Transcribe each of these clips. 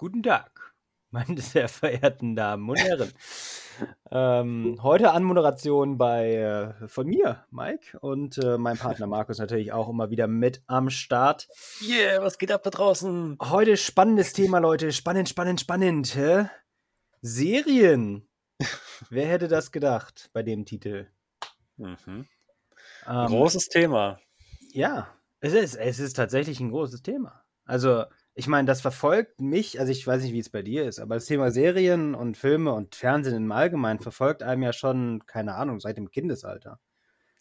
Guten Tag, meine sehr verehrten Damen und Herren. ähm, heute Anmoderation bei äh, von mir, Mike, und äh, mein Partner Markus natürlich auch immer wieder mit am Start. Yeah, was geht ab da draußen? Heute spannendes Thema, Leute. Spannend, spannend, spannend. Hä? Serien. Wer hätte das gedacht bei dem Titel? Mhm. Ähm, Großes Thema. Ja, es ist, es ist tatsächlich ein großes Thema. Also, ich meine, das verfolgt mich, also ich weiß nicht, wie es bei dir ist, aber das Thema Serien und Filme und Fernsehen im Allgemeinen verfolgt einem ja schon, keine Ahnung, seit dem Kindesalter.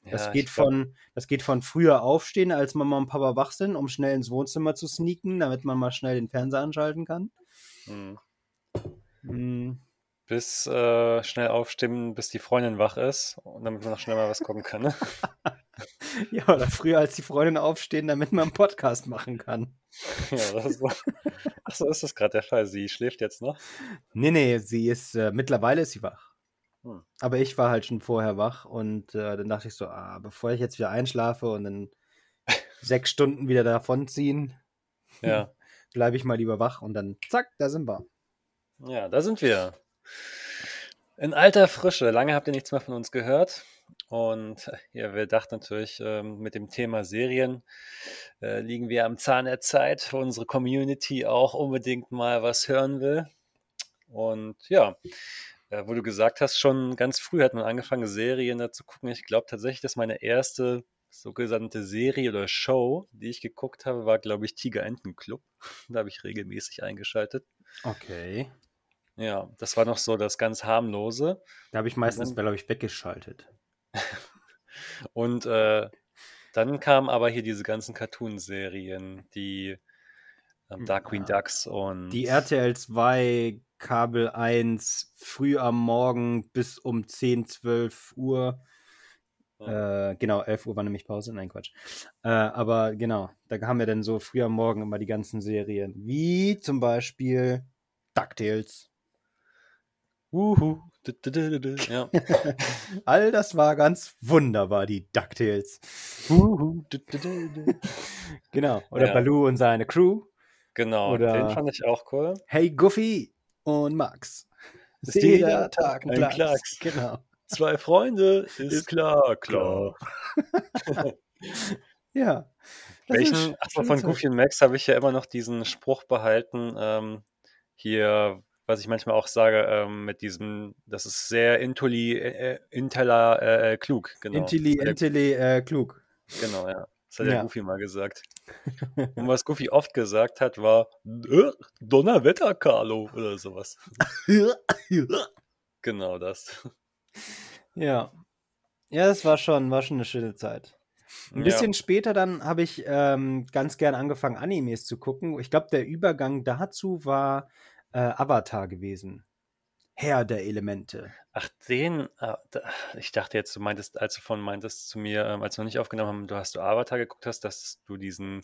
Das Ja, geht von, das geht von früher aufstehen, als Mama und Papa wach sind, um schnell ins Wohnzimmer zu sneaken, damit man mal schnell den Fernseher anschalten kann. Mhm. Hm, Bis äh, schnell aufstehen, bis die Freundin wach ist und damit man noch schnell mal was gucken kann. Ne? Ja, oder früher als die Freundin aufstehen, damit man einen Podcast machen kann. ja, das ist so. Ach so ist das gerade der Fall. Sie schläft jetzt noch. Nee, nee, sie ist, äh, mittlerweile ist sie wach. Hm. Aber ich war halt schon vorher wach und äh, dann dachte ich so, ah, bevor ich jetzt wieder einschlafe und dann sechs Stunden wieder davonziehen, Ja. bleibe ich mal lieber wach und dann zack, da sind wir. ja, da sind wir. In alter Frische. Lange habt ihr nichts mehr von uns gehört. Und ja, wir dachten natürlich, ähm, mit dem Thema Serien äh, liegen wir am Zahn der Zeit, wo unsere Community auch unbedingt mal was hören will. Und ja, äh, wo du gesagt hast, schon ganz früh hat man angefangen, Serien da zu gucken. Ich glaube tatsächlich, dass meine erste sogenannte Serie oder Show, die ich geguckt habe, war, glaube ich, Tiger Enten Club. Da habe ich regelmäßig eingeschaltet. Okay. Ja, das war noch so das ganz harmlose. Da habe ich meistens, glaube ich, weggeschaltet. Und äh, dann kamen aber hier diese ganzen Cartoon-Serien, die ähm, Dark Queen Ja. Ducks und Die RTL 2, Kabel 1, früh am Morgen bis um 10, 12 Uhr. Ja. Äh, genau, 11 Uhr war nämlich Pause. Nein, Quatsch. Äh, aber genau, da haben wir dann so früh am Morgen immer die ganzen Serien. Wie zum Beispiel DuckTales. Uhu. Ja. All das war ganz wunderbar, die DuckTales. Uhu. Genau. Oder Ja. Baloo und seine Crew. Genau, Oder- den fand ich auch cool. Hey Goofy und Max. Ist Jeder Tag ein Klacks. Klacks. Genau. Zwei Freunde, ist, Ist klar, klar. Ja. Welchen, ach von. Goofy und Max habe ich ja immer noch diesen Spruch behalten, ähm, hier, was ich manchmal auch sage, ähm, mit diesem, das ist sehr intuli, äh, intella, äh, klug, genau. Hat Intelli, äh, klug. der, genau, ja. Das hat der Ja. Goofy mal gesagt. Und was Goofy oft gesagt hat, war äh, Donnerwetter, Carlo, oder sowas. Genau das. Ja. Ja, das war schon, war schon eine schöne Zeit. Ein Ja. bisschen später dann habe ich ähm, ganz gern angefangen, Animes zu gucken. Ich glaube, der Übergang dazu war äh, Avatar gewesen. Herr der Elemente. Ach, den, äh, ich dachte jetzt, du meintest, als du von meintest zu mir, ähm, als wir noch nicht aufgenommen haben, du hast du Avatar geguckt hast, dass du diesen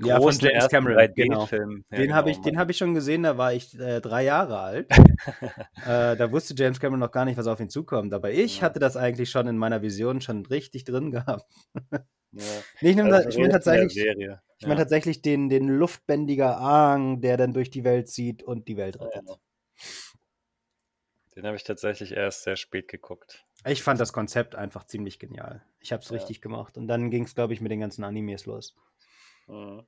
Ja, großen James Cameron, genau. 3D-Film, ja, Den habe genau, ich, den hab ich schon gesehen, da war ich äh, drei Jahre alt. äh, da wusste James Cameron noch gar nicht, was auf ihn zukommt. Aber ich Ja. hatte das eigentlich schon in meiner Vision schon richtig drin gehabt. ja. Nee, ich meine Also, ich tatsächlich, Serie. Ich mein tatsächlich den, den luftbändiger Aang, der dann durch die Welt zieht und die Welt Ja, rettet. ja. Den habe ich tatsächlich erst sehr spät geguckt. Ich fand das Konzept einfach ziemlich genial. Ich habe es Ja. richtig gemacht. Und dann ging es, glaube ich, mit den ganzen Animes los. Mhm.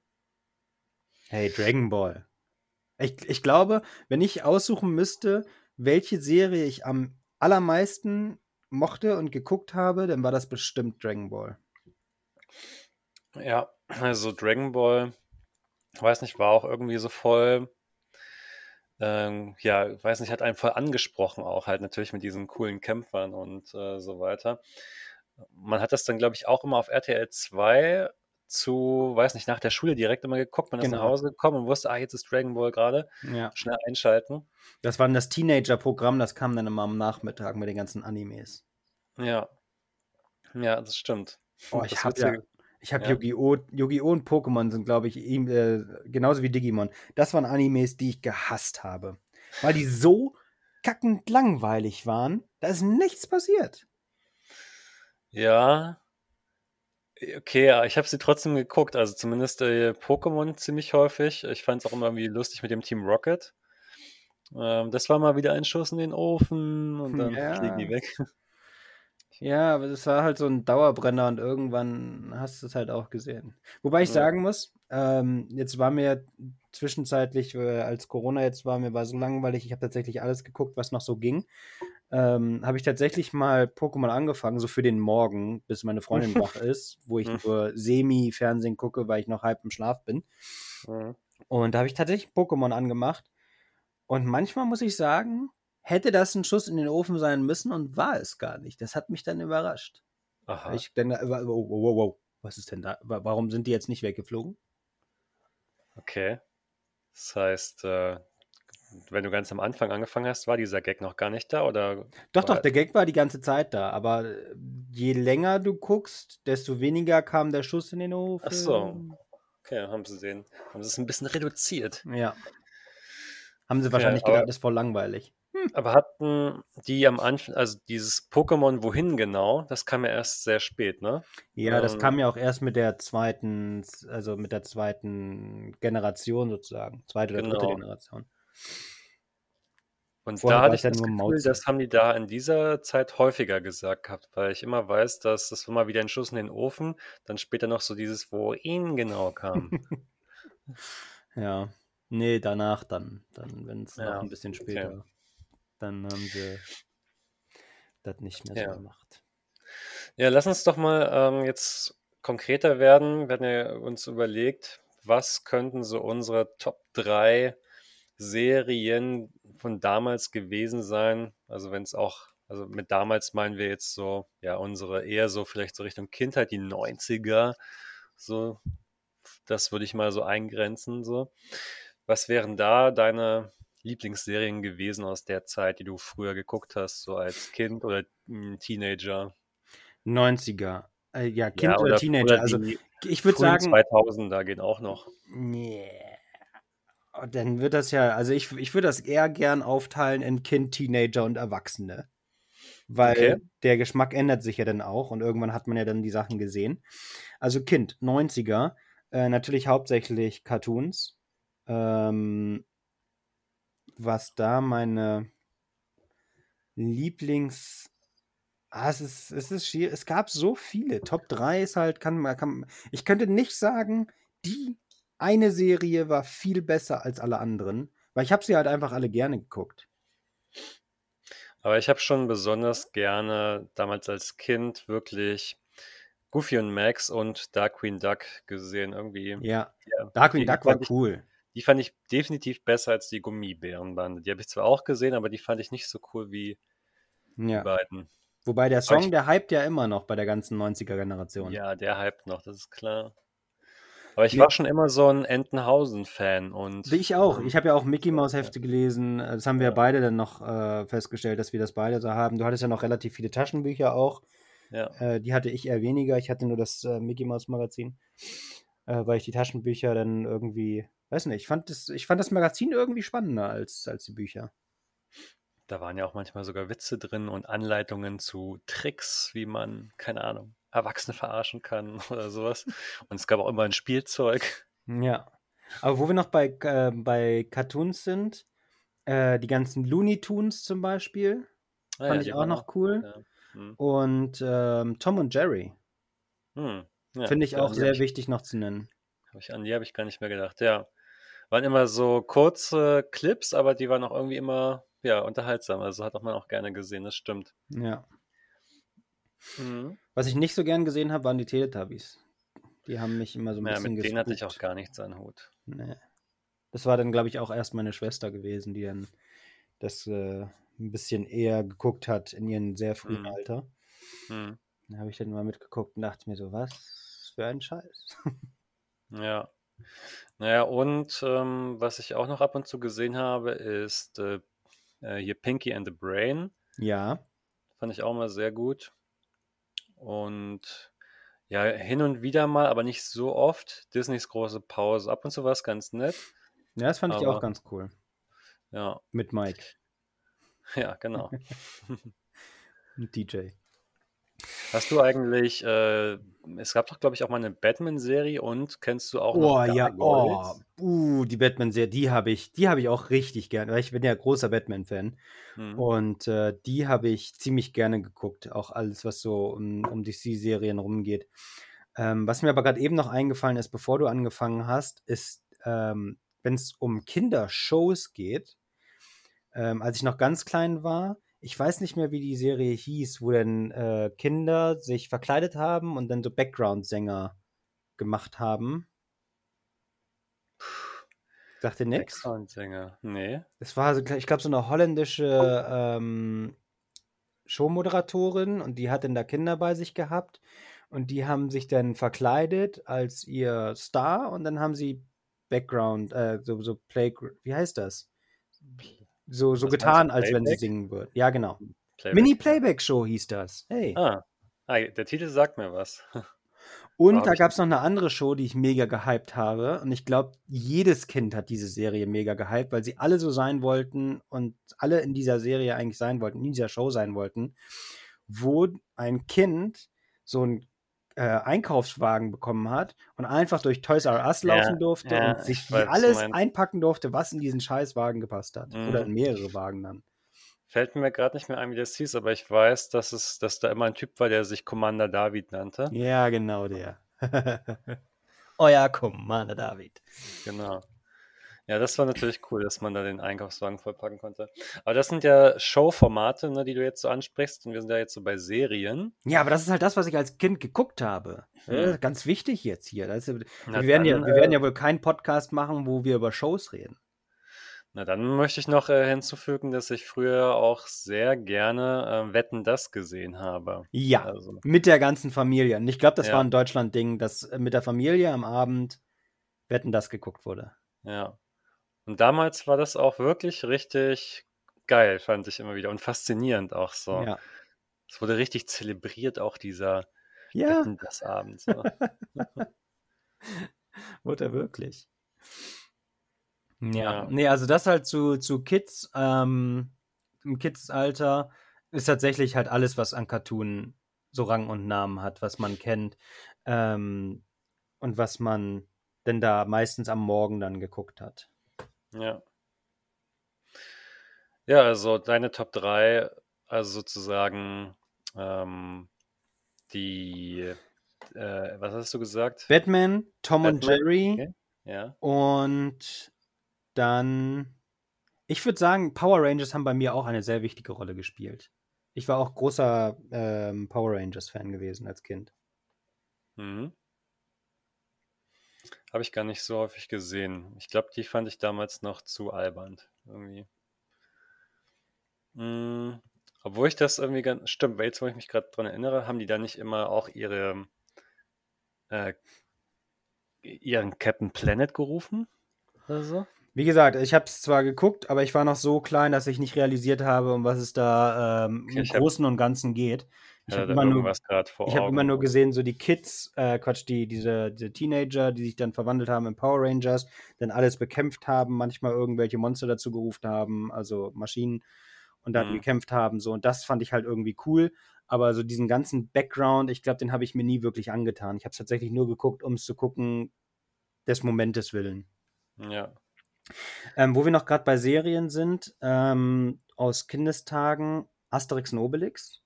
Hey, Dragon Ball. Ich, ich glaube, wenn ich aussuchen müsste, welche Serie ich am allermeisten mochte und geguckt habe, dann war das bestimmt Dragon Ball. Ja, also Dragon Ball, weiß nicht, war auch irgendwie so voll, ähm, ja, weiß nicht, hat einen voll angesprochen auch halt natürlich mit diesen coolen Kämpfern und äh, so weiter. Man hat das dann, glaube ich, auch immer auf RTL 2 zu, weiß nicht, nach der Schule direkt immer geguckt, man ist nach Genau. Hause gekommen und wusste, ah, jetzt ist Dragon Ball gerade, Ja. schnell einschalten. Das war dann das Teenager-Programm, das kam dann immer am Nachmittag mit den ganzen Animes. Ja. Ja, das stimmt. Oh, ich Das habe ja, ich habe ja. Yu-Gi-Oh! Yu-Gi-Oh! und Pokémon sind, glaube ich, ihm, äh, genauso wie Digimon. Das waren Animes, die ich gehasst habe. Weil die so kackend langweilig waren, da ist nichts passiert. Ja, Okay, ja, ich habe sie trotzdem geguckt, also zumindest äh, Pokémon ziemlich häufig. Ich fand es auch immer irgendwie lustig mit dem Team Rocket. Ähm, das war mal wieder ein Schuss in den Ofen und dann Ja. fliegen die weg. Ja, aber das war halt so ein Dauerbrenner und irgendwann hast du es halt auch gesehen. Wobei ich Ja. sagen muss, ähm, jetzt war mir zwischenzeitlich, äh, als Corona jetzt war, mir war so langweilig, ich habe tatsächlich alles geguckt, was noch so ging. Ähm, habe ich tatsächlich mal Pokémon angefangen, so für den Morgen, bis meine Freundin wach ist, wo ich Hm. nur Semi-Fernsehen gucke, weil ich noch halb im Schlaf bin. Mhm. Und da habe ich tatsächlich Pokémon angemacht. Und manchmal muss ich sagen, hätte das ein Schuss in den Ofen sein müssen und war es gar nicht. Das hat mich dann überrascht. Aha. Ich dann, wow, wow, wow, wow, was ist denn da? Wa- Warum sind die jetzt nicht weggeflogen? Okay. Das heißt, äh, wenn du ganz am Anfang angefangen hast, war dieser Gag noch gar nicht da oder Doch, doch, der Gag war die ganze Zeit da, aber äh, je länger du guckst, desto weniger kam der Schuss in den Ofen. Ach so. Okay, haben sie den, haben sie es ein bisschen reduziert. Ja. Haben sie Okay, wahrscheinlich gedacht, das ist voll langweilig. Aber hatten die am Anfang, also dieses Pokémon wohin genau, das kam ja erst sehr spät, ne? Ja, das Ähm. kam ja auch erst mit der zweiten, also mit der zweiten Generation sozusagen. Zweite oder dritte Genau. Generation. Und Vorher da hatte ich das Gefühl, das haben die da in dieser Zeit häufiger gesagt gehabt, weil ich immer weiß, dass das mal wieder ein Schuss in den Ofen, dann später noch so dieses, wo ihn genau kam. Ja. Nee, danach dann. Dann, wenn es Ja, noch ein bisschen okay. Dann haben sie das nicht mehr so Ja. gemacht. Ja, lass uns doch mal ähm, jetzt konkreter werden. Wir hatten ja uns überlegt, was könnten so unsere Top 3 Serien von damals gewesen sein. Also wenn es auch, also mit damals meinen wir jetzt so, ja, unsere eher so vielleicht so Richtung Kindheit, die 90er. So, das würde ich mal so eingrenzen. So. Was wären da deine Lieblingsserien gewesen aus der Zeit, die du früher geguckt hast, so als Kind oder mm, Teenager? 90er. Äh, ja, Kind Ja, oder, oder, Teenager. oder also ich würde sagen, 2000er gehen auch noch. nee. Oh, Dann wird das ja, also ich, ich würde das eher gern aufteilen in Kind, Teenager und Erwachsene. Weil Okay. der Geschmack ändert sich ja dann auch und irgendwann hat man ja dann die Sachen gesehen. Also Kind, 90er, äh, natürlich hauptsächlich Cartoons. Ähm, was da meine Lieblings. Ah, es ist, es ist schwierig. Es gab so viele. Top 3 ist halt, kann man, kann, ich könnte nicht sagen, die eine Serie war viel besser als alle anderen, weil ich habe sie halt einfach alle gerne geguckt. Aber ich habe schon besonders gerne damals als Kind wirklich Goofy und Max und Dark Queen Duck gesehen. Irgendwie. Ja, Ja, Darkwing die Duck war cool. Die fand ich definitiv besser als die Gummibärenbande. Die habe ich zwar auch gesehen, aber die fand ich nicht so cool wie die Ja. beiden. Wobei der Song, ich, der hypt ja immer noch bei der ganzen 90er-Generation. ja, der hypt noch, das ist klar. Aber ich Nee, war schon immer so ein Entenhausen-Fan und ich auch. ähm, Ich habe ja auch Mickey ja, Mouse ja, Hefte gelesen. Das haben wir ja ja, beide dann noch äh, festgestellt, dass wir das beide so haben. Du hattest ja noch relativ viele Taschenbücher auch. ja. Äh, die hatte ich eher weniger. Ich hatte nur das äh, Mickey Mouse Magazin, äh, weil ich die Taschenbücher dann irgendwie, weiß nicht, ich fand das, ich fand das Magazin irgendwie spannender als, als die Bücher. Da waren ja auch manchmal sogar Witze drin und Anleitungen zu Tricks, wie man, keine Ahnung, Erwachsene verarschen kann oder sowas. Und es gab auch immer ein Spielzeug. Ja. Aber wo wir noch bei, äh, bei Cartoons sind, äh, die ganzen Looney Tunes zum Beispiel, Ah ja, fand ich die auch noch auch. cool. Ja. Hm. Und ähm, Tom und Jerry Hm. Ja, finde ich ja, auch sehr ich, wichtig noch zu nennen. hab ich, an die habe ich gar nicht mehr gedacht. Ja, waren immer so kurze Clips, aber die waren auch irgendwie immer, ja, unterhaltsam. Also hat auch man auch gerne gesehen, das stimmt. Ja. Mhm. Was ich nicht so gern gesehen habe, waren die Teletubbies. Die haben mich immer so ein Ja, bisschen mit denen hatte ich auch gespukt. gar nichts an Hut. Nee. Das war dann, glaube ich, auch erst meine Schwester gewesen, die dann das äh, ein bisschen eher geguckt hat in ihrem sehr frühen Mhm. Alter. Mhm. Da habe ich dann mal mitgeguckt und dachte mir so, was für ein Scheiß. Ja. Naja, und ähm, was ich auch noch ab und zu gesehen habe, ist äh, äh, hier Pinky and the Brain. Ja, Fand ich auch mal sehr gut. Und ja, hin und wieder mal, aber nicht so oft. Disneys große Pause. Ab und zu war es ganz nett. ja, das fand ich auch Aber ganz cool. ja, Mit Mike ja, genau. DJ. Hast du eigentlich, äh, es gab doch, glaube ich, auch mal eine Batman-Serie und kennst du auch noch Oh ja, oh, uh, die Batman-Serie, die habe ich, die habe ich auch richtig gern, weil ich bin ja großer Batman-Fan Hm. und äh, die habe ich ziemlich gerne geguckt, auch alles, was so um, um DC-Serien rumgeht. Ähm, was mir aber gerade eben noch eingefallen ist, bevor du angefangen hast, ist, ähm, wenn es um Kindershows geht, ähm, als ich noch ganz klein war, ich weiß nicht mehr, wie die Serie hieß, wo dann äh, Kinder sich verkleidet haben und dann so Background-Sänger gemacht haben. Sagt dir nix? Background-Sänger. Nee. Es war, so, ich glaube, so eine holländische ähm, Showmoderatorin und die hat dann da Kinder bei sich gehabt und die haben sich dann verkleidet als ihr Star und dann haben sie Background, äh, so, so Play, wie heißt das? So, so Was getan, als wenn sie singen würden. Ja, genau. Playback. Mini-Playback-Show hieß das. Hey. Ah. ah, der Titel sagt mir was. Und da gab es noch eine andere Show, die ich mega gehypt habe. Und ich glaube, jedes Kind hat diese Serie mega gehypt, weil sie alle so sein wollten und alle in dieser Serie eigentlich sein wollten, in dieser Show sein wollten, wo ein Kind so einen äh, Einkaufswagen bekommen hat und einfach durch Toys R Us Ja, laufen durfte ja, und sich ich weiß, alles einpacken durfte, was in diesen Scheißwagen gepasst hat. Oder Mhm. in mehrere Wagen dann. Fällt mir gerade nicht mehr ein, wie das hieß, aber ich weiß, dass es, dass da immer ein Typ war, der sich Commander David nannte. Ja, genau der. Euer Commander David. Genau. Ja, das war natürlich cool, dass man da den Einkaufswagen vollpacken konnte. Aber das sind ja Showformate, ne, die du jetzt so ansprichst. Und wir sind ja jetzt so bei Serien. Ja, aber das ist halt das, was ich als Kind geguckt habe. Hm. Äh, ganz wichtig jetzt hier. Das ist, Na wir, werden ja, wir werden äh, ja wohl keinen Podcast machen, wo wir über Shows reden. Na, dann möchte ich noch äh, hinzufügen, dass ich früher auch sehr gerne äh, Wetten das gesehen habe. Ja, Also, mit der ganzen Familie. Und ich glaube, das Ja. war ein Deutschland-Ding, dass äh, mit der Familie am Abend Wetten das geguckt wurde. ja. Und damals war das auch wirklich richtig geil, fand ich immer wieder. Und faszinierend auch so. Ja. Es wurde richtig zelebriert, auch dieser Ja, das Abend. So. wurde er wirklich. Ja. Ja. Nee, also das halt zu, zu Kids, ähm, im Kids-Alter ist tatsächlich halt alles, was an Cartoon so Rang und Namen hat, was man kennt. Ähm, und was man denn da meistens am Morgen dann geguckt hat. Ja. Ja, also deine Top 3, also sozusagen ähm, die, äh, was hast du gesagt? Batman, Tom und Batman, Jerry okay. Ja. und dann, ich würde sagen, Power Rangers haben bei mir auch eine sehr wichtige Rolle gespielt. Ich war auch großer ähm, Power Rangers-Fan gewesen als Kind. Mhm. Habe ich gar nicht so häufig gesehen. Ich glaube, die fand ich damals noch zu albern. Irgendwie. Mm, obwohl ich das irgendwie ganz. Stimmt, weil jetzt, wo ich mich gerade dran erinnere, haben die da nicht immer auch ihre äh, ihren Captain Planet gerufen? Oder so? Wie gesagt, ich habe es zwar geguckt, aber ich war noch so klein, dass ich nicht realisiert habe, um was es da ähm, Okay, im hab- Großen und Ganzen geht. Ich habe immer, nur, ich hab immer nur gesehen, so die Kids, äh, Quatsch, die, diese, diese Teenager, die sich dann verwandelt haben in Power Rangers, dann alles bekämpft haben, manchmal irgendwelche Monster dazu gerufen haben, also Maschinen, und dann Mhm. gekämpft haben. So, und das fand ich halt irgendwie cool. Aber so diesen ganzen Background, ich glaube, den habe ich mir nie wirklich angetan. Ich habe es tatsächlich nur geguckt, um es zu gucken, des Momentes willen. Ja. Ähm, wo wir noch gerade bei Serien sind, ähm, aus Kindestagen, Asterix und Obelix.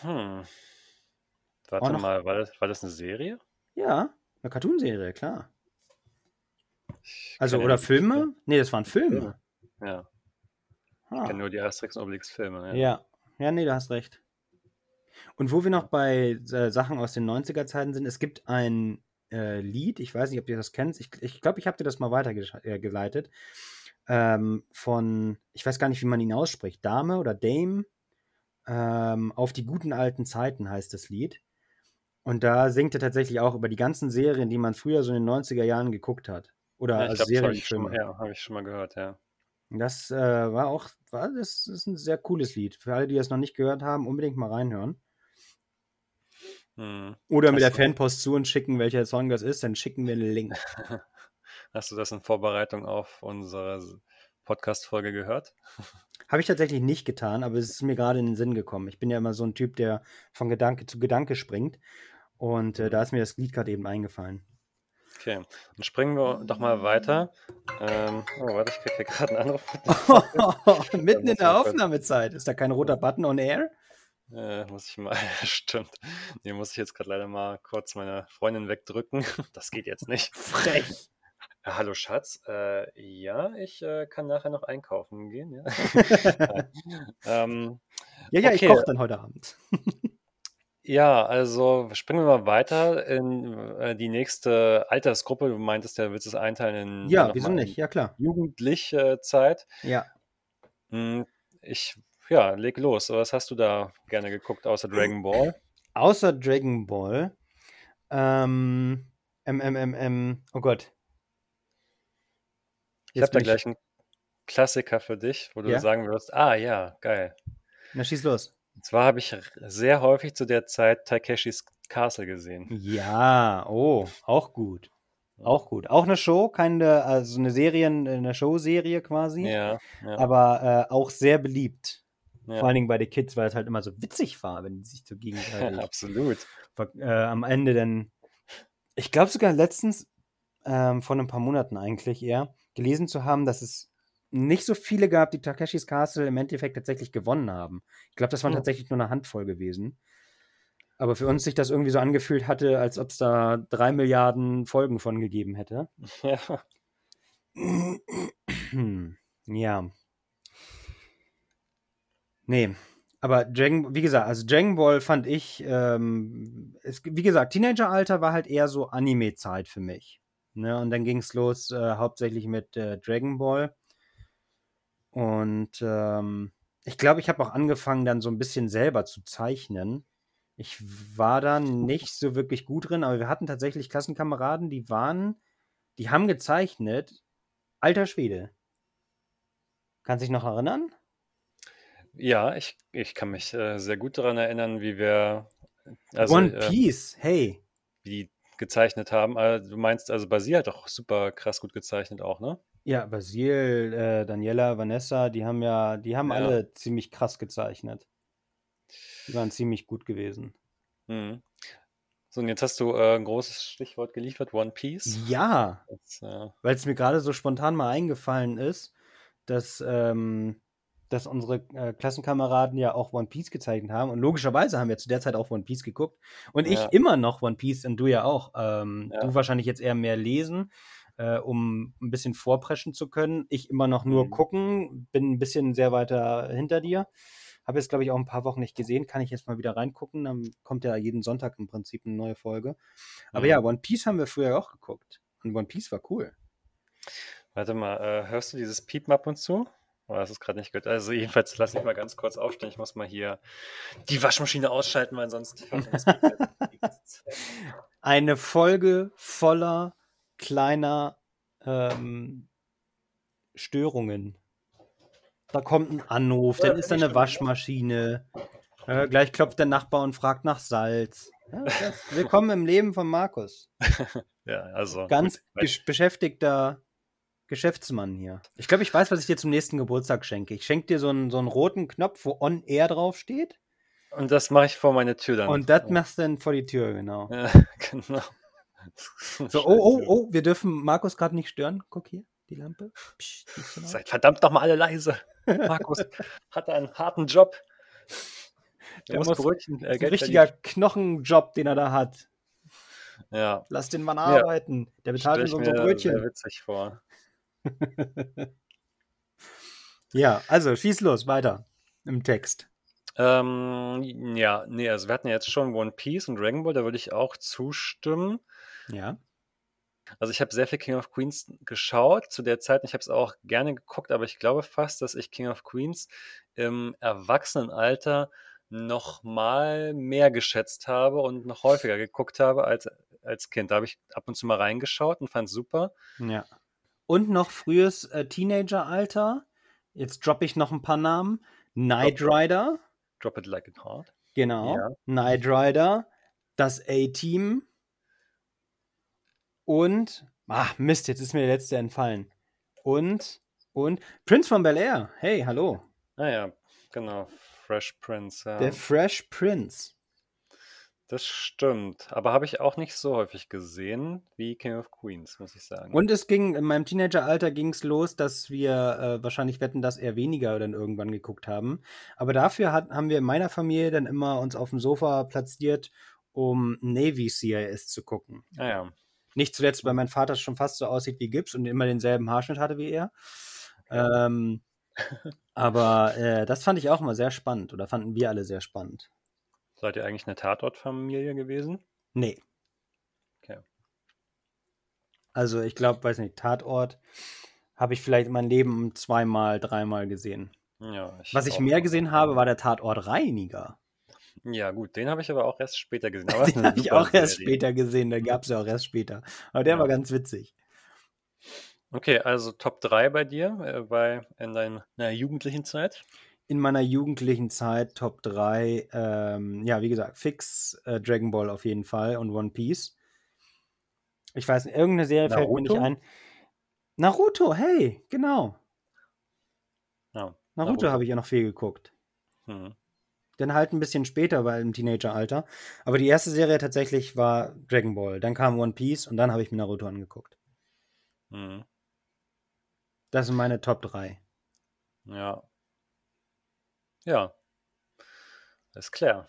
Hm. Warte noch- mal, war das, war das eine Serie? Ja, eine Cartoonserie, klar. Ich Also, ja oder Filme? Nee, das waren Filme. Ja, ich Ah. kenne nur die Asterix und Obelix Filme. Ja. Ja, ja, nee, du hast recht. Und wo wir noch bei äh, Sachen aus den 90er-Zeiten sind, es gibt ein äh, Lied, ich weiß nicht, ob ihr das kennt, ich glaube, ich, glaub, ich habe dir das mal weitergeleitet, ähm, von, ich weiß gar nicht, wie man ihn ausspricht, Dame oder Dame, ähm, auf die guten alten Zeiten heißt das Lied. Und da singt er tatsächlich auch über die ganzen Serien, die man früher so in den 90er Jahren geguckt hat. Oder Ja, als habe Serienfilme. mal- ja, hab ich schon mal gehört, ja. Das äh, war auch, war, das ist ein sehr cooles Lied. Für alle, die das noch nicht gehört haben, unbedingt mal reinhören. Hm. Oder mit Hast der Fanpost zu und schicken, welcher Song das ist, dann schicken wir einen Link. Hast du das in Vorbereitung auf unsere, Podcast-Folge gehört? Habe ich tatsächlich nicht getan, aber es ist mir gerade in den Sinn gekommen. Ich bin ja immer so ein Typ, der von Gedanke zu Gedanke springt. Und äh, da ist mir das Lied gerade eben eingefallen. Okay, dann springen wir doch mal weiter. Ähm, oh, warte, ich kriege hier gerade einen Anruf. Mitten in der Aufnahmezeit. Ist da kein roter Button on air? Äh, muss ich mal, stimmt. Nee, muss ich jetzt gerade leider mal kurz meine Freundin wegdrücken. Das geht jetzt nicht. Frech. Äh, hallo Schatz, äh, ja, ich äh, kann nachher noch einkaufen gehen. Ja, ähm, ja, ja, okay. ich koche dann heute Abend. ja, also springen wir mal weiter in äh, die nächste Altersgruppe. Du meintest, der willst es einteilen in Ja, wieso nicht? Ja, klar. jugendliche Zeit. Ja. Hm, Ich, ja, leg los. Was hast du da gerne geguckt, außer Dragon Ball? Außer Dragon Ball. Ähm, MMMM, oh Gott. Ich habe da gleich einen Klassiker für dich, wo du Ja? sagen wirst, ah ja, geil. Na, schieß los. Und zwar habe ich sehr häufig zu der Zeit Takeshis Castle gesehen. Ja, oh, auch gut. Auch gut. Auch eine Show, keine, also eine Serie, eine Showserie quasi, Ja, ja, aber äh, auch sehr beliebt. Vor ja, allen Dingen bei den Kids, weil es halt immer so witzig war, wenn die sich so gegenseitig absolut. äh, am Ende dann. Ich glaube sogar letztens, ähm, vor ein paar Monaten eigentlich eher, gelesen zu haben, dass es nicht so viele gab, die Takeshis Castle im Endeffekt tatsächlich gewonnen haben. Ich glaube, das waren Hm. tatsächlich nur eine Handvoll gewesen. Aber für uns sich das irgendwie so angefühlt hatte, als ob es da drei Milliarden Folgen von gegeben hätte. Ja, ja. Nee. Aber Dragon, wie gesagt, also Dragon Ball fand ich, ähm, es, wie gesagt, Teenageralter war halt eher so Anime-Zeit für mich. Ne? Und dann ging es los, äh, hauptsächlich mit äh, Dragon Ball. Und ähm, ich glaube, ich habe auch angefangen, dann so ein bisschen selber zu zeichnen. Ich war da nicht so wirklich gut drin, aber wir hatten tatsächlich Klassenkameraden, die waren, die haben gezeichnet. Alter Schwede. Kannst dich noch erinnern? ja ich, ich kann mich äh, sehr gut daran erinnern, wie wir, also One äh, Piece, hey. wie gezeichnet haben. Äh, du meinst, also Basil hat doch super krass gut gezeichnet auch, ne? Ja, Basil, äh, Daniela, Vanessa, die haben ja, die haben Ja. alle ziemlich krass gezeichnet. Die waren ziemlich gut gewesen. Mhm. So, und jetzt hast du äh, ein großes Stichwort geliefert, One Piece. Ja, äh, weil es mir gerade so spontan mal eingefallen ist, dass, ähm, dass unsere äh, Klassenkameraden ja auch One Piece gezeichnet haben. Und logischerweise haben wir zu der Zeit auch One Piece geguckt. Und ich Ja. immer noch One Piece und du ja auch. Ähm, Ja. Du wahrscheinlich jetzt eher mehr lesen, äh, um ein bisschen vorpreschen zu können. Ich immer noch nur Mhm. gucken, bin ein bisschen sehr weiter hinter dir. Habe jetzt, glaube ich, auch ein paar Wochen nicht gesehen. Kann ich jetzt mal wieder reingucken. Dann kommt ja jeden Sonntag im Prinzip eine neue Folge. Aber Mhm. ja, One Piece haben wir früher auch geguckt. Und One Piece war cool. Warte mal, äh, hörst du dieses Piepen ab und zu? Oder hast du es gerade nicht gehört? Also jedenfalls lass mich mal ganz kurz aufstehen. Ich muss mal hier die Waschmaschine ausschalten, weil sonst das. Eine Folge voller kleiner ähm, Störungen. Da kommt ein Anruf, dann ist da eine ne? Waschmaschine. Äh, gleich klopft der Nachbar und fragt nach Salz. Ja, das, willkommen im Leben von Markus. Ja, also Ganz gut. Beschäftigter Geschäftsmann hier. Ich glaube, ich weiß, was ich dir zum nächsten Geburtstag schenke. Ich schenke dir so einen, so einen roten Knopf, wo On Air draufsteht. Und das mache ich vor meine Tür dann. Und das machst du dann vor die Tür, genau. Ja, genau. So, oh, oh, oh, wir dürfen Markus gerade nicht stören. Guck hier, die Lampe. Die laut. Seid verdammt doch mal alle leise. Markus hat einen harten Job. Der Der muss muss- Brötchen, äh, ein richtiger Knochenjob, den er da hat. verdienen. Ja, Lass den Mann Ja. arbeiten. Der bezahlt uns unsere mir sehr Brötchen. witzig vor. Ja, also schieß los, weiter im Text. Ähm, ja, nee, also wir hatten ja jetzt schon One Piece und Dragon Ball, da würde ich auch zustimmen. Ja. Also ich habe sehr viel King of Queens geschaut zu der Zeit. und Ich habe es auch gerne geguckt, aber ich glaube fast, dass ich King of Queens im Erwachsenenalter noch mal mehr geschätzt habe und noch häufiger geguckt habe als als Kind. Da habe ich ab und zu mal reingeschaut und fand es super. Ja. Und noch frühes äh, Teenageralter. Jetzt droppe ich noch ein paar Namen. Knight Drop. Rider. Drop it like it hard. Genau. Ja. Knight Rider. Das A-Team. Und. Ach, Mist, jetzt ist mir der letzte entfallen. Und Und Prince von Bel Air. Hey, hallo. Ah ja, genau. Fresh Prince. Ja. Der Fresh Prince. Das stimmt. Aber habe ich auch nicht so häufig gesehen wie King of Queens, muss ich sagen. Und es ging, in meinem Teenageralter ging es los, dass wir äh, wahrscheinlich wetten, dass eher weniger dann irgendwann geguckt haben. Aber dafür hat, haben wir in meiner Familie dann immer uns auf dem Sofa platziert, um Navy CIS zu gucken. Ah ja. Nicht zuletzt, weil mein Vater schon fast so aussieht wie Gibbs und immer denselben Haarschnitt hatte wie er. Ähm, aber äh, das fand ich auch immer sehr spannend oder fanden wir alle sehr spannend. Seid ihr eigentlich eine Tatortfamilie gewesen? Nee. Okay. Also ich glaube, weiß nicht, Tatort habe ich vielleicht mein Leben zweimal, dreimal gesehen. Ja, Was ich mehr gesehen habe, war der Tatort Reiniger. Ja, gut, den habe ich aber auch erst später gesehen. Den habe ich auch erst Serie. später gesehen, den gab es ja auch erst später. Aber der Ja. war ganz witzig. Okay, also Top 3 bei dir, äh, bei, in deiner jugendlichen Zeit? In meiner jugendlichen Zeit Top 3, ähm, ja, wie gesagt, fix äh, Dragon Ball auf jeden Fall und One Piece. Ich weiß nicht, irgendeine Serie fällt mir nicht Naruto? ein. Naruto, hey, genau. Ja, Naruto, habe ich ja noch viel geguckt. Hm. Dann halt ein bisschen später, weil im Teenageralter. Aber die erste Serie tatsächlich war Dragon Ball. Dann kam One Piece und dann habe ich mir Naruto angeguckt. Hm. Das sind meine Top 3. Ja. Ja. Ist klar.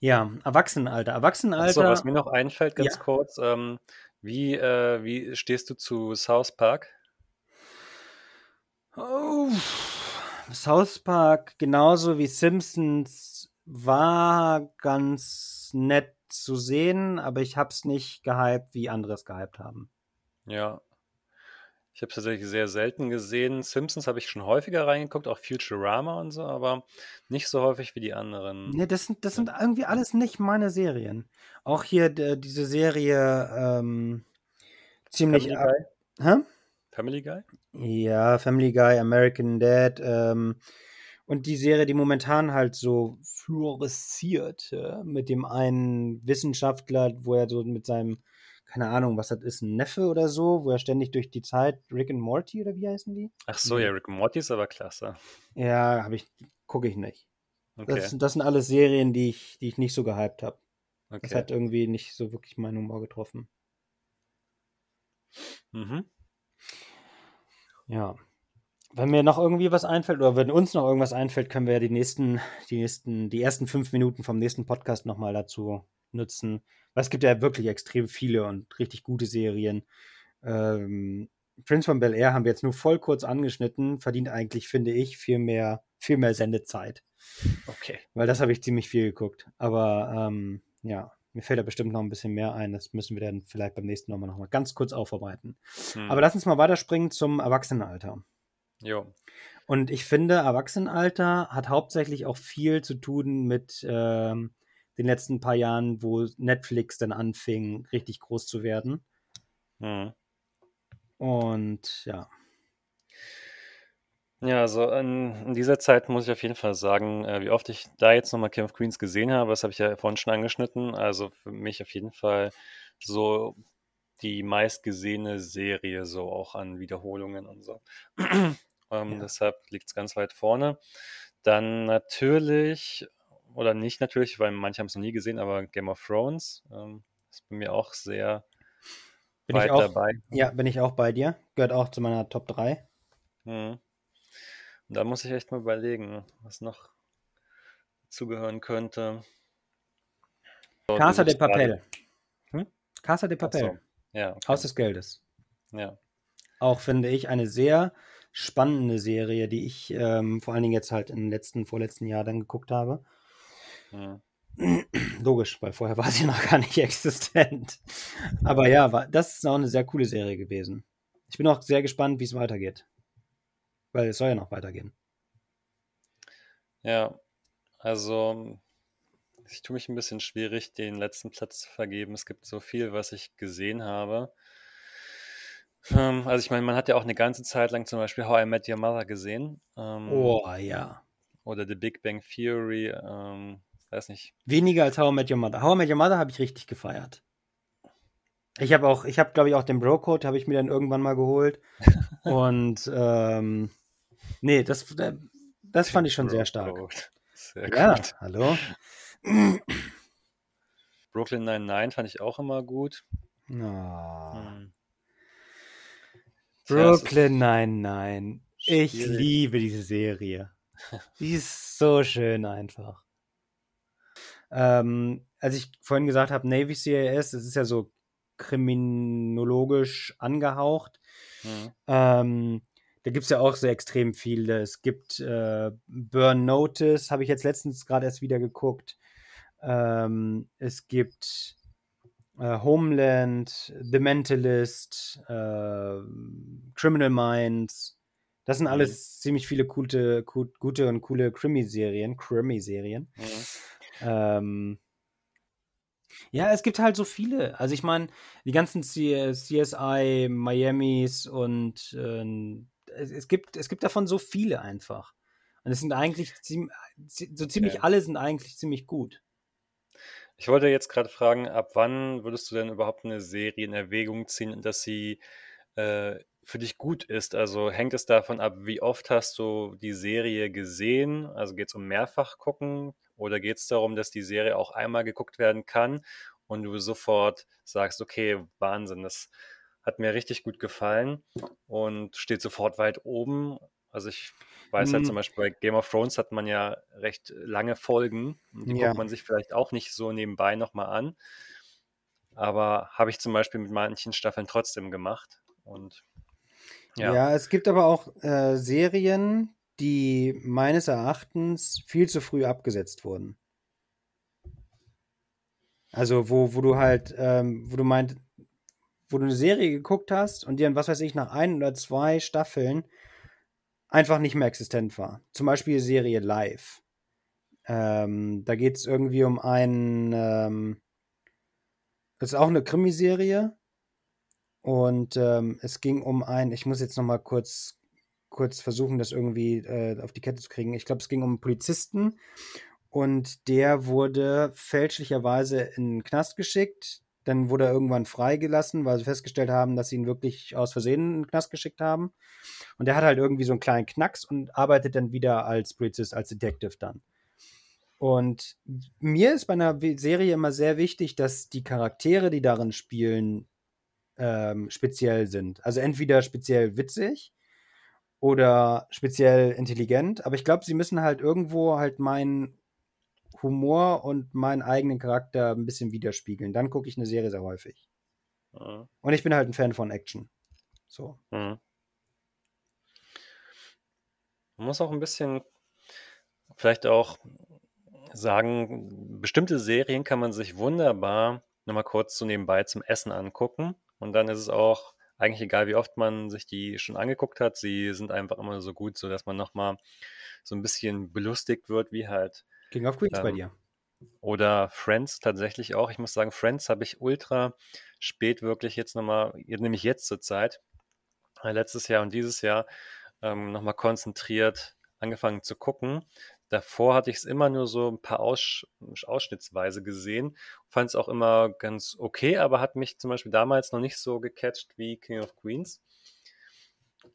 Ja, Erwachsenenalter. Erwachsenenalter. Achso, was mir noch einfällt, ganz Ja. kurz, ähm, wie, äh, wie stehst du zu South Park? Oh, South Park, genauso wie Simpsons, war ganz nett zu sehen, aber ich hab's nicht gehypt, wie andere es gehypt haben. Ja. Ich habe es tatsächlich sehr selten gesehen. Simpsons habe ich schon häufiger reingeguckt, auch Futurama und so, aber nicht so häufig wie die anderen. Nee, das sind, das sind irgendwie alles nicht meine Serien. Auch hier diese Serie ähm, ziemlich. Family Guy? Hä? Family Guy? Ja, Family Guy, American Dad ähm, und die Serie, die momentan halt so fluoresziert äh, mit dem einen Wissenschaftler, wo er so mit seinem, keine Ahnung, was das ist, ein Neffe oder so, wo er ständig durch die Zeit, Rick and Morty oder wie heißen die? Ach so, ja, Rick and Morty ist aber klasse. Ja, habe ich, gucke ich nicht. Okay, Das, das sind alles Serien, die ich, die ich nicht so gehypt habe. Das okay. hat irgendwie nicht so wirklich meinen Humor getroffen. Mhm. Ja. Wenn mir noch irgendwie was einfällt oder wenn uns noch irgendwas einfällt, können wir ja die nächsten, die nächsten, die ersten fünf Minuten vom nächsten Podcast nochmal dazu nutzen. Weil es gibt ja wirklich extrem viele und richtig gute Serien. Ähm, Prince von Bel Air haben wir jetzt nur voll kurz angeschnitten, verdient eigentlich, finde ich, viel mehr, viel mehr Sendezeit. Okay. Weil das habe ich ziemlich viel geguckt. Aber ähm, ja, mir fällt da bestimmt noch ein bisschen mehr ein. Das müssen wir dann vielleicht beim nächsten Mal noch mal ganz kurz aufarbeiten. Hm. Aber lass uns mal weiterspringen zum Erwachsenenalter. Jo. Und ich finde, Erwachsenenalter hat hauptsächlich auch viel zu tun mit ähm, den letzten paar Jahren, wo Netflix dann anfing, richtig groß zu werden. Hm. Und ja, Ja, also in, in dieser Zeit muss ich auf jeden Fall sagen, äh, wie oft ich da jetzt nochmal King of Queens gesehen habe, das habe ich ja vorhin schon angeschnitten. Also für mich auf jeden Fall so die meistgesehene Serie, so auch an Wiederholungen und so. ähm, Ja. Deshalb liegt es ganz weit vorne. Dann natürlich, oder nicht natürlich, weil manche haben es noch nie gesehen, aber Game of Thrones ähm, ist bei mir auch sehr bin ich weit auch, dabei. ja, bin ich auch bei dir. Gehört auch zu meiner Top 3. Mhm. Und da muss ich echt mal überlegen, was noch zugehören könnte. So, Casa de Papel. Hm? Casa de Papel. so. Ja, okay. Haus des Geldes. ja. Auch finde ich eine sehr spannende Serie, die ich ähm, vor allen Dingen jetzt halt im letzten, vorletzten Jahr dann geguckt habe. Logisch, weil vorher war sie noch gar nicht existent. Aber ja, war, das ist auch eine sehr coole Serie gewesen. Ich bin auch sehr gespannt, wie es weitergeht. Weil es soll ja noch weitergehen. Ja, also ich tue mich ein bisschen schwierig, den letzten Platz zu vergeben. Es gibt so viel, was ich gesehen habe. Ähm, also ich meine, man hat ja auch eine ganze Zeit lang zum Beispiel How I Met Your Mother gesehen. Ähm, Oh ja. Oder The Big Bang Theory. Ähm, weiß nicht. Weniger als How I Met Your Mother. How I Met Your Mother habe ich richtig gefeiert. Ich habe auch, ich habe glaube ich auch den Bro-Code, habe ich mir dann irgendwann mal geholt. Und ähm, nee, das, äh, das fand ich schon sehr stark. Sehr Ja, gut. hallo. Brooklyn 99 fand ich auch immer gut. Oh. Hm. Brooklyn Nine-Nine. Ich schwierig. liebe diese Serie. Die ist so schön einfach. Ähm, als ich vorhin gesagt habe, Navy CIS, das ist ja so kriminologisch angehaucht. Hm. Ähm, da gibt es ja auch so extrem viele. Es gibt äh, Burn Notice, habe ich jetzt letztens gerade erst wieder geguckt. Ähm, es gibt äh, Homeland, The Mentalist, äh, Criminal Minds. Das sind Mhm. alles ziemlich viele gute, gu- gute und coole Krimi-Serien. Krimi-Serien. Hm. Ähm, ja, es gibt halt so viele. Also ich meine, die ganzen CSI, Miamis und ähm, es, es, gibt, es gibt davon so viele einfach. Und es sind eigentlich so ziemlich Okay. alle sind eigentlich ziemlich gut. Ich wollte jetzt gerade fragen, ab wann würdest du denn überhaupt eine Serie in Erwägung ziehen, dass sie äh, für dich gut ist? Also hängt es davon ab, wie oft hast du die Serie gesehen? Also geht es um mehrfach gucken oder geht es darum, dass die Serie auch einmal geguckt werden kann und du sofort sagst, okay, Wahnsinn, das hat mir richtig gut gefallen und steht sofort weit oben. Also ich weiß halt zum Mm, Beispiel bei Game of Thrones hat man ja recht lange Folgen und die ja. guckt man sich vielleicht auch nicht so nebenbei nochmal an. Aber habe ich zum Beispiel mit manchen Staffeln trotzdem gemacht. Und ja, Ja, es gibt aber auch äh, Serien, die meines Erachtens viel zu früh abgesetzt wurden. Also wo, wo du halt, ähm, wo du meint, wo du eine Serie geguckt hast und die dann, was weiß ich, nach ein oder zwei Staffeln einfach nicht mehr existent war. Zum Beispiel Serie Live. Ähm, da geht es irgendwie um einen, ähm, das ist auch eine Krimiserie und ähm, es ging um einen, ich muss jetzt noch mal kurz, kurz versuchen, das irgendwie äh, auf die Kette zu kriegen. Ich glaube, es ging um einen Polizisten und der wurde fälschlicherweise in den Knast geschickt. Dann wurde er irgendwann freigelassen, weil sie festgestellt haben, dass sie ihn wirklich aus Versehen in den Knast geschickt haben. Und der hat halt irgendwie so einen kleinen Knacks und arbeitet dann wieder als Polizist, als Detective dann. Und mir ist bei einer Serie immer sehr wichtig, dass die Charaktere, die darin spielen, ähm, speziell sind. Also entweder speziell witzig oder speziell intelligent. Aber ich glaube, sie müssen halt irgendwo halt meinen Humor und meinen eigenen Charakter ein bisschen widerspiegeln. Dann gucke ich eine Serie sehr häufig. mhm. Und ich bin halt ein Fan von Action. So. Mhm. man muss auch ein bisschen vielleicht auch sagen, bestimmte Serien kann man sich wunderbar nochmal kurz so nebenbei zum Essen angucken. Und dann ist es auch eigentlich egal, wie oft man sich die schon angeguckt hat. Sie sind einfach immer so gut, sodass man nochmal so ein bisschen belustigt wird, wie halt King of Queens bei ähm, dir. Oder Friends tatsächlich auch. Ich muss sagen, Friends habe ich ultra spät wirklich jetzt nochmal, nämlich jetzt zur Zeit, äh, letztes Jahr und dieses Jahr, ähm, nochmal konzentriert angefangen zu gucken. Davor hatte ich es immer nur so ein paar Aussch ausschnittsweise gesehen. Fand es auch immer ganz okay, aber hat mich zum Beispiel damals noch nicht so gecatcht wie King of Queens.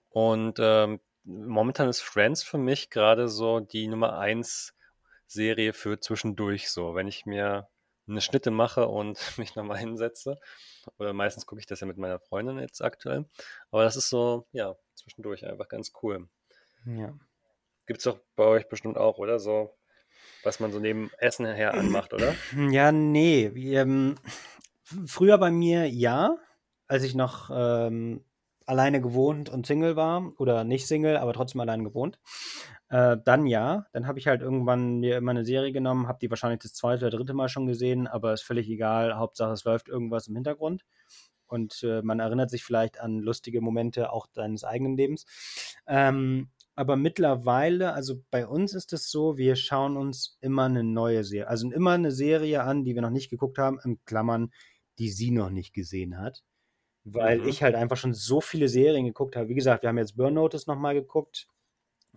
Und ähm, momentan ist Friends für mich gerade so die Nummer 1 Serie für zwischendurch so. Wenn ich mir eine Schnitte mache und mich nochmal hinsetze. Oder meistens gucke ich das ja mit meiner Freundin jetzt aktuell. Aber das ist so, ja, zwischendurch einfach ganz cool. Ja. Gibt es doch bei euch bestimmt auch, oder? So, was man so neben Essen her anmacht, oder? Ja, nee. Ähm, früher bei mir ja, als ich noch ähm, alleine gewohnt und Single war. Oder nicht Single, aber trotzdem alleine gewohnt. Äh, dann ja. Dann habe ich halt irgendwann mir immer eine Serie genommen, habe die wahrscheinlich das zweite oder dritte Mal schon gesehen, aber ist völlig egal. Hauptsache, es läuft irgendwas im Hintergrund. Und äh, man erinnert sich vielleicht an lustige Momente auch deines eigenen Lebens. Ähm, aber mittlerweile, also bei uns ist es so, wir schauen uns immer eine neue Serie, also immer eine Serie an, die wir noch nicht geguckt haben, in Klammern, die sie noch nicht gesehen hat. Weil Mhm. ich halt einfach schon so viele Serien geguckt habe. Wie gesagt, wir haben jetzt Burn Notice nochmal geguckt.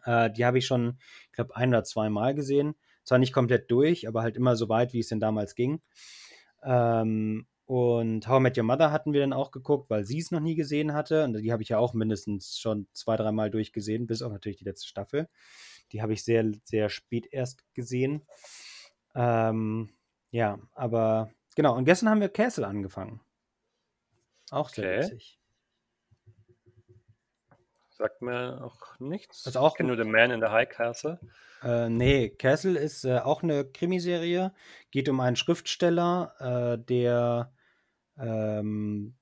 Äh, die habe ich schon, ich glaube, ein oder zwei Mal gesehen. Zwar nicht komplett durch, aber halt immer so weit, wie es denn damals ging. Ähm, Und How I Met Your Mother hatten wir dann auch geguckt, weil sie es noch nie gesehen hatte. Und die habe ich ja auch mindestens schon zwei, dreimal durchgesehen, bis auch natürlich die letzte Staffel. Die habe ich sehr, sehr spät erst gesehen. Ähm, ja, aber genau. Und gestern haben wir Castle angefangen. Auch sehr Okay. witzig. Sagt mir auch nichts. Also auch ich kenne nur The Man in the High Castle. Äh, nee, Castle ist äh, auch eine Krimiserie. Geht um einen Schriftsteller, äh, der ähm,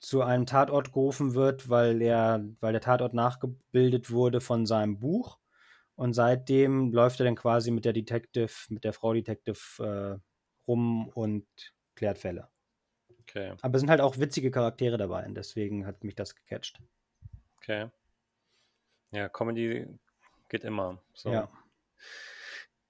zu einem Tatort gerufen wird, weil er, weil der Tatort nachgebildet wurde von seinem Buch. Und seitdem läuft er dann quasi mit der Detective, mit der Frau Detective äh, rum und klärt Fälle. Okay, Aber es sind halt auch witzige Charaktere dabei und deswegen hat mich das gecatcht. Okay. Ja, Comedy geht immer. So. Ja.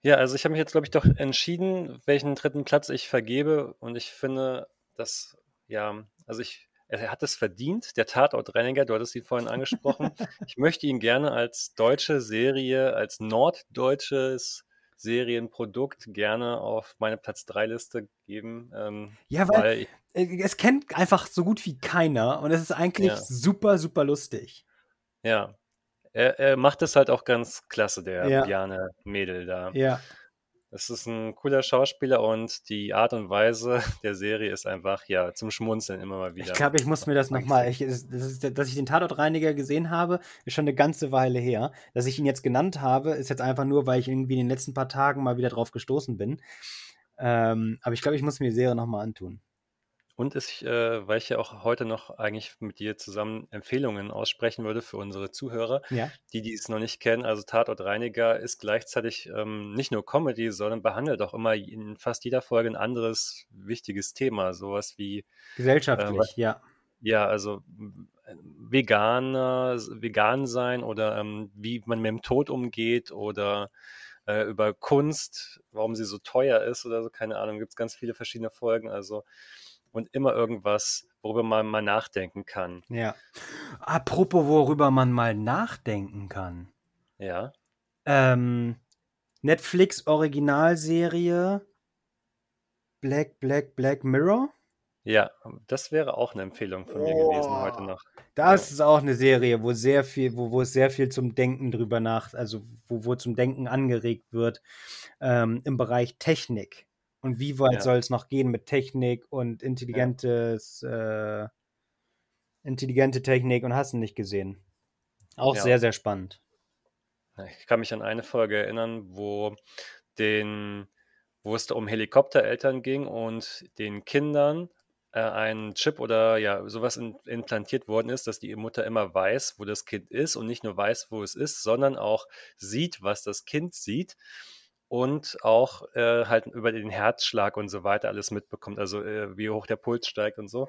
Ja, also ich habe mich jetzt, glaube ich, doch entschieden, welchen dritten Platz ich vergebe. Und ich finde, dass, ja, also ich, er hat es verdient, der Tatort Renninger, du hattest ihn vorhin angesprochen. ich möchte ihn gerne als deutsche Serie, als norddeutsches Serienprodukt gerne auf meine Platz 3 Liste geben. Ähm, Ja, weil, weil äh, es kennt einfach so gut wie keiner und es ist eigentlich Ja. super, super lustig. ja, er, er macht es halt auch ganz klasse, der Ja. Bjarne Mädel da. Ja. Es ist ein cooler Schauspieler und die Art und Weise der Serie ist einfach, ja, zum Schmunzeln immer mal wieder. Ich glaube, ich muss mir das nochmal. Ich, es- das dass ich den Tatortreiniger gesehen habe, ist schon eine ganze Weile her. Dass ich ihn jetzt genannt habe, ist jetzt einfach nur, weil ich irgendwie in den letzten paar Tagen mal wieder drauf gestoßen bin. Ähm, aber ich glaube, ich muss mir die Serie nochmal antun. Und ich, äh, weil ich ja auch heute noch eigentlich mit dir zusammen Empfehlungen aussprechen würde für unsere Zuhörer, Ja. die, die es noch nicht kennen. Also Tatort Reiniger ist gleichzeitig ähm, nicht nur Comedy, sondern behandelt auch immer in fast jeder Folge ein anderes wichtiges Thema. Sowas wie, Gesellschaftlich, was- ja. ja, also Veganer, vegan sein oder ähm, wie man mit dem Tod umgeht oder äh, über Kunst, warum sie so teuer ist oder so, keine Ahnung, gibt es ganz viele verschiedene Folgen. Also und immer irgendwas, worüber man mal nachdenken kann. Ja. Apropos, worüber man mal nachdenken kann. Ja, Ähm, Netflix Originalserie Black, Black, Black Mirror. ja, das wäre auch eine Empfehlung von mir gewesen Oh. heute noch. Das ist auch eine Serie, wo sehr viel, wo, wo es sehr viel zum Denken drüber nach, also wo, wo zum Denken angeregt wird ähm, im Bereich Technik. Und wie weit Ja. soll es noch gehen mit Technik und intelligentes, äh, intelligente Technik und hast du nicht gesehen. Auch Ja. sehr, sehr spannend. Ich kann mich an eine Folge erinnern, wo den, wo es um Helikoptereltern ging und den Kindern äh, ein Chip oder ja sowas in, implantiert worden ist, dass die Mutter immer weiß, wo das Kind ist und nicht nur weiß, wo es ist, sondern auch sieht, was das Kind sieht und auch äh, halt über den Herzschlag und so weiter alles mitbekommt, also äh, wie hoch der Puls steigt und so.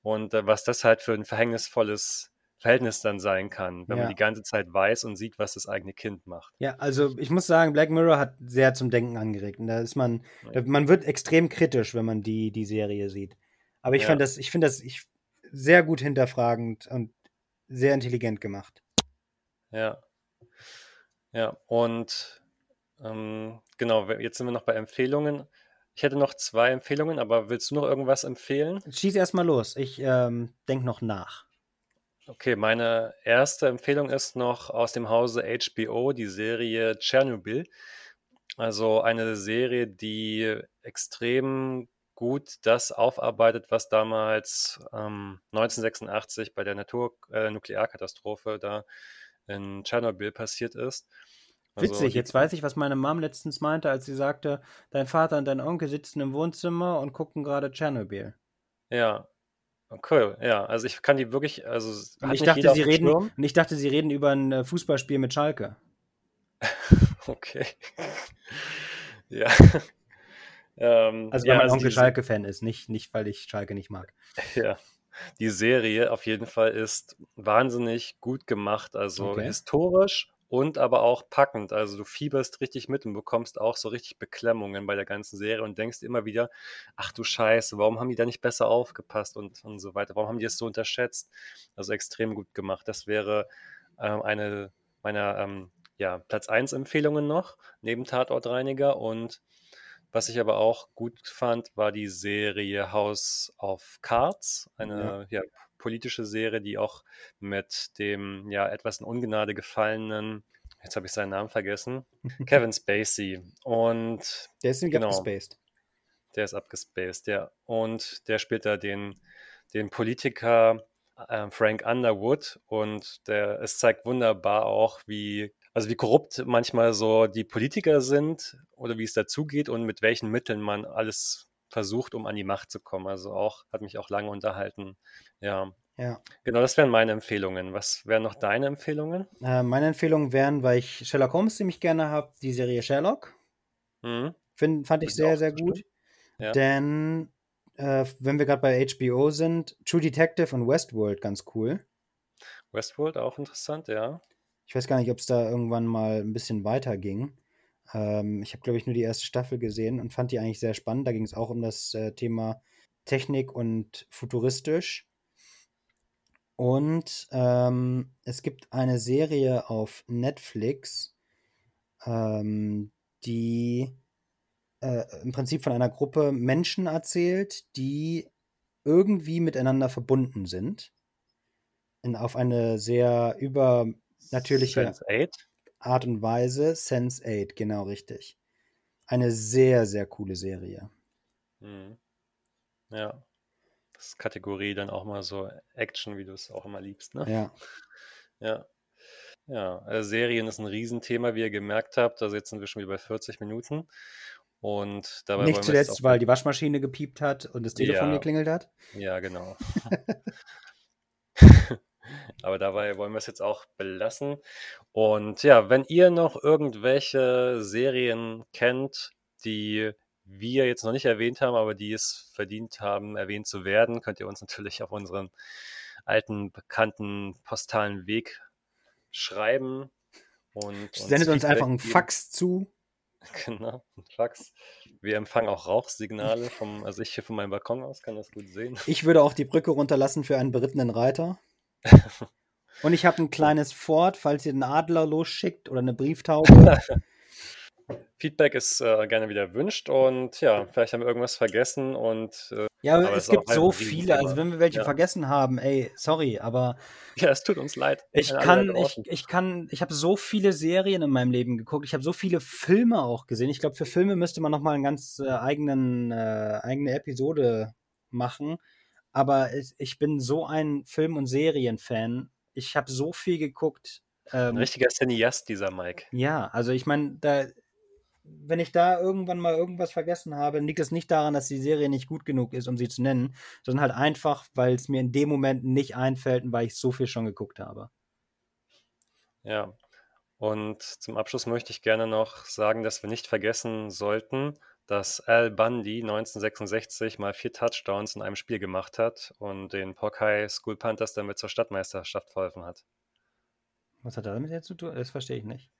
Und äh, was das halt für ein verhängnisvolles Verhältnis dann sein kann, wenn Ja. man die ganze Zeit weiß und sieht, was das eigene Kind macht. Ja, also ich muss sagen, Black Mirror hat sehr zum Denken angeregt. Und da ist man, da, man wird extrem kritisch, wenn man die, die Serie sieht. Aber ich Ja. fand das, ich finde das ich, sehr gut hinterfragend und sehr intelligent gemacht. Ja. Ja, und ähm, genau, jetzt sind wir noch bei Empfehlungen. Ich hätte noch zwei Empfehlungen, aber willst du noch irgendwas empfehlen? Schieß erstmal los. Ich ähm, denke noch nach. Okay, meine erste Empfehlung ist noch aus dem Hause HBO, die Serie Tschernobyl. Also eine Serie, die extrem gut das aufarbeitet, was damals ähm, 1986 bei der Natur äh, Nuklearkatastrophe da in Tschernobyl passiert ist. Also Witzig, jetzt weiß ich, was meine Mom letztens meinte, als sie sagte, dein Vater und dein Onkel sitzen im Wohnzimmer und gucken gerade Tschernobyl. Ja, cool. Ja, also ich kann die wirklich, also Und ich dachte, sie reden, und ich dachte, sie reden über ein äh, Fußballspiel mit Schalke. Okay. Ja. Ähm, Also ja, weil mein also Onkel Schalke-Fan ist, nicht, nicht weil ich Schalke nicht mag. ja, die Serie auf jeden Fall ist wahnsinnig gut gemacht, also Okay. historisch und aber auch packend. Also du fieberst richtig mit und bekommst auch so richtig Beklemmungen bei der ganzen Serie und denkst immer wieder, ach du Scheiße, warum haben die da nicht besser aufgepasst und, und so weiter? Warum haben die es so unterschätzt? Also extrem gut gemacht. Das wäre ähm, eine meiner ähm, ja, Platz 1 Empfehlungen noch, neben Tatortreiniger und Was ich aber auch gut fand, war die Serie House of Cards, eine ja. ja politische Serie, die auch mit dem ja etwas in Ungnade gefallenen, jetzt habe ich seinen Namen vergessen, Kevin Spacey. Und der ist genau, abgespaced. Der ist abgespaced, ja. Und der spielt da den, den Politiker äh, Frank Underwood und der, es zeigt wunderbar auch, wie also wie korrupt manchmal so die Politiker sind oder wie es dazugeht und mit welchen Mitteln man alles versucht, um an die Macht zu kommen. Also auch, hat mich auch lange unterhalten. Ja. Ja. Genau, das wären meine Empfehlungen. Was wären noch deine Empfehlungen? Äh, meine Empfehlungen wären, weil ich Sherlock Holmes ziemlich gerne habe, die Serie Sherlock. Mhm. Find, fand ich sehr, sehr gut. Ja. Denn, äh, wenn wir gerade bei HBO sind, True Detective und Westworld ganz cool. Westworld auch interessant, ja. Ich weiß gar nicht, ob es da irgendwann mal ein bisschen weiter ging. Ähm, ich habe, glaube ich, nur die erste Staffel gesehen und fand die eigentlich sehr spannend. Da ging es auch um das äh, Thema Technik und futuristisch. Und ähm, es gibt eine Serie auf Netflix, ähm, die äh, im Prinzip von einer Gruppe Menschen erzählt, die irgendwie miteinander verbunden sind. In, auf eine sehr über natürliche Sense8? Art und Weise. Sense 8, genau richtig. Eine sehr, sehr coole Serie. Mhm. Ja. Das ist Kategorie dann auch mal so Action, wie du es auch immer liebst, ne? Ja. Ja. Ja, äh, Serien ist ein Riesenthema, wie ihr gemerkt habt. Also jetzt sind wir schon wieder bei 40 Minuten. Und dabei Nicht zuletzt, weil die Waschmaschine gepiept hat und das Telefon ja, geklingelt hat. Ja, genau. Aber dabei wollen wir es jetzt auch belassen. Und ja, wenn ihr noch irgendwelche Serien kennt, die wir jetzt noch nicht erwähnt haben, aber die es verdient haben, erwähnt zu werden, könnt ihr uns natürlich auf unseren alten, bekannten postalen Weg schreiben. Und Sendet uns einfach einen Fax zu. Genau, ein Fax. Wir empfangen auch Rauchsignale vom, also ich hier von meinem Balkon aus kann das gut sehen. Ich würde auch die Brücke runterlassen für einen berittenen Reiter. Und ich habe ein kleines Fort, falls ihr einen Adler losschickt oder eine Brieftaube. Feedback ist äh, gerne wieder erwünscht und ja, vielleicht haben wir irgendwas vergessen und äh, ja, aber es gibt so viele, also wenn wir welche ja. vergessen haben, ey, sorry, aber ja, es tut uns leid. Ich kann, ich, ich kann, ich habe so viele Serien in meinem Leben geguckt, ich habe so viele Filme auch gesehen. Ich glaube, für Filme müsste man noch mal einen ganz äh, eigenen äh, eigene Episode machen. Aber ich bin so ein Film- und Serienfan. Ich habe so viel geguckt. Ähm, ein richtiger Cineast, dieser Mike. Ja, also ich meine, da, wenn ich da irgendwann mal irgendwas vergessen habe, liegt es nicht daran, dass die Serie nicht gut genug ist, um sie zu nennen, sondern halt einfach, weil es mir in dem Moment nicht einfällt und weil ich so viel schon geguckt habe. Ja, und zum Abschluss möchte ich gerne noch sagen, dass wir nicht vergessen sollten, dass Al Bundy 1966 mal vier Touchdowns in einem Spiel gemacht hat und den Pokai School Panthers damit zur Stadtmeisterschaft verholfen hat. Was hat er damit jetzt zu tun? Das verstehe ich nicht.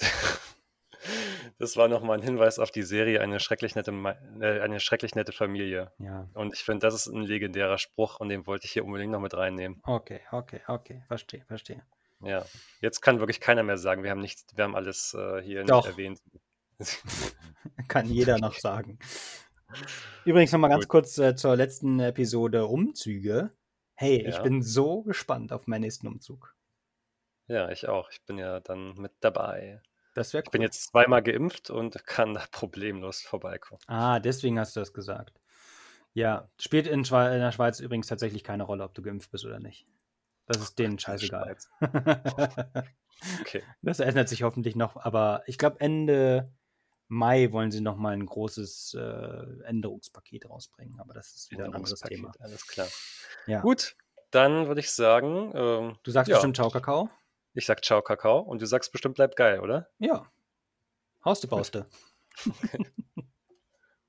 das war nochmal ein Hinweis auf die Serie Eine schrecklich nette, äh, eine schrecklich nette Familie. Ja. Und ich finde, das ist ein legendärer Spruch und den wollte ich hier unbedingt noch mit reinnehmen. Okay, okay, okay. Verstehe, verstehe. Ja, jetzt kann wirklich keiner mehr sagen, wir haben nicht, wir haben alles äh, hier Doch. nicht erwähnt. Kann jeder noch sagen. Übrigens nochmal ganz kurz äh, zur letzten Episode Umzüge. Hey, ja. ich bin so gespannt auf meinen nächsten Umzug. Ja, ich auch. Ich bin ja dann mit dabei. Das wäre cool. Ich bin jetzt zweimal geimpft und kann da problemlos vorbeikommen. Ah, deswegen hast du das gesagt. Ja, spielt in, Schwe in der Schweiz übrigens tatsächlich keine Rolle, ob du geimpft bist oder nicht. Das ist denen scheißegal. okay. Das ändert sich hoffentlich noch, aber ich glaube Ende Mai wollen sie noch mal ein großes äh, Änderungspaket rausbringen, aber das ist wieder ein anderes Thema. Alles klar. Ja. Gut, dann würde ich sagen. Ähm, du sagst ja. bestimmt Ciao Kakao. Ich sag Ciao Kakao und du sagst bestimmt bleibt geil, oder? Ja. Hauste Bauste.